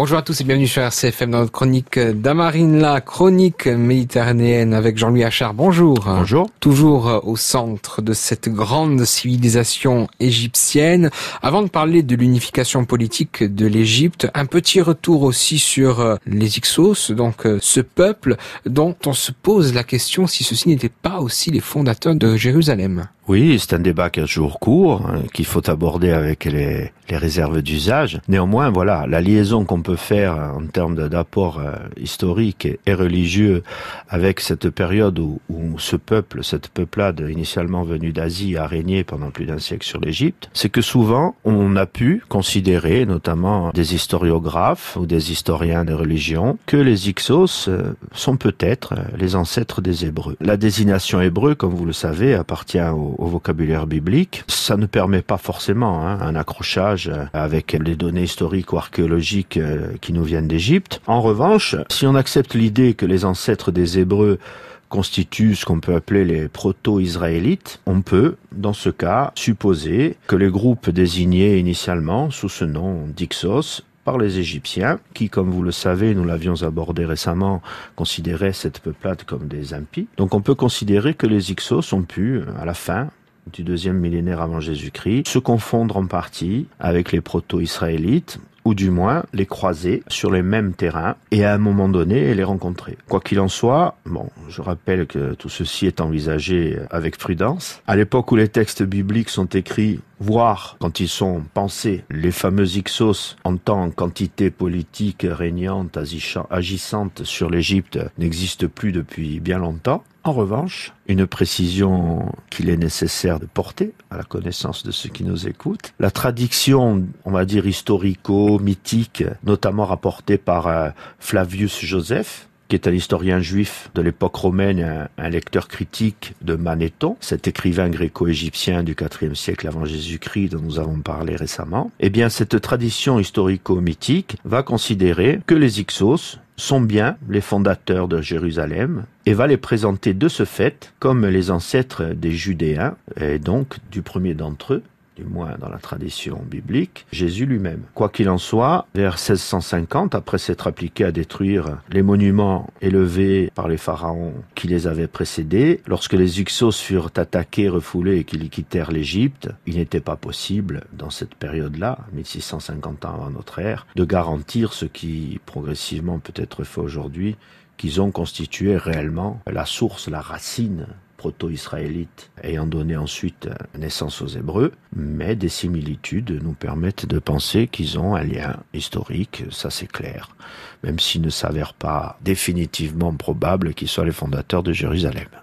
Bonjour à tous et bienvenue sur RCFM dans notre chronique d'Amarine, la chronique méditerranéenne avec Jean-Louis Achard. Bonjour. Bonjour. Toujours au centre de cette grande civilisation égyptienne. Avant de parler de l'unification politique de l'Égypte, un petit retour aussi sur euh, les Ixos, donc euh, ce peuple dont on se pose la question si ceci n'était pas aussi les fondateurs de Jérusalem. Oui, c'est un débat qui a toujours court, hein, qu'il faut aborder avec les, réserves d'usage. Néanmoins, voilà, la liaison qu'on peut faire en termes d'apport euh, historique et, religieux avec cette période où, ce peuple, cette peuplade initialement venue d'Asie a régné pendant plus d'un siècle sur l'Égypte, c'est que souvent on a pu considérer, notamment des historiographes ou des historiens des religions, que les Ixos euh, sont peut-être les ancêtres des Hébreux. La désignation hébreu, comme vous le savez, appartient au au vocabulaire biblique. Ça ne permet pas forcément hein, un accrochage avec les données historiques ou archéologiques euh, qui nous viennent d'Égypte. En revanche, si on accepte l'idée que les ancêtres des Hébreux constituent ce qu'on peut appeler les proto-israélites, on peut, dans ce cas, supposer que les groupes désignés initialement sous ce nom d'Ixos par les Égyptiens, qui, comme vous le savez, nous l'avions abordé récemment, considéraient cette peuplade comme des impies. Donc on peut considérer que les Ixos ont pu, à la fin, du deuxième millénaire avant Jésus-Christ, se confondre en partie avec les proto-israélites, ou du moins les croiser sur les mêmes terrains et à un moment donné les rencontrer. Quoi qu'il en soit, bon, je rappelle que tout ceci est envisagé avec prudence. À l'époque où les textes bibliques sont écrits, voire quand ils sont pensés, les fameux Ixos en tant qu'entité politique régnante, agissante sur l'Égypte n'existent plus depuis bien longtemps. En revanche, une précision qu'il est nécessaire de porter à la connaissance de ceux qui nous écoutent. La tradition, on va dire historico-mythique, notamment rapportée par euh, Flavius Joseph, qui est un historien juif de l'époque romaine, un, lecteur critique de Manéthon, cet écrivain gréco-égyptien du IVe siècle avant Jésus-Christ dont nous avons parlé récemment, eh bien cette tradition historico-mythique va considérer que les Ixos sont bien les fondateurs de Jérusalem et va les présenter de ce fait comme les ancêtres des Judéens et donc du premier d'entre eux, du moins dans la tradition biblique, Jésus lui-même. Quoi qu'il en soit, vers 1650, après s'être appliqué à détruire les monuments élevés par les pharaons qui les avaient précédés, lorsque les Uxos furent attaqués, refoulés et qu'ils quittèrent l'Égypte, il n'était pas possible, dans cette période-là, 1650 ans avant notre ère, de garantir ce qui progressivement peut être fait aujourd'hui, qu'ils ont constitué réellement la source, la racine proto-israélites ayant donné ensuite naissance aux Hébreux, mais des similitudes nous permettent de penser qu'ils ont un lien historique, ça c'est clair, même s'il ne s'avère pas définitivement probable qu'ils soient les fondateurs de Jérusalem.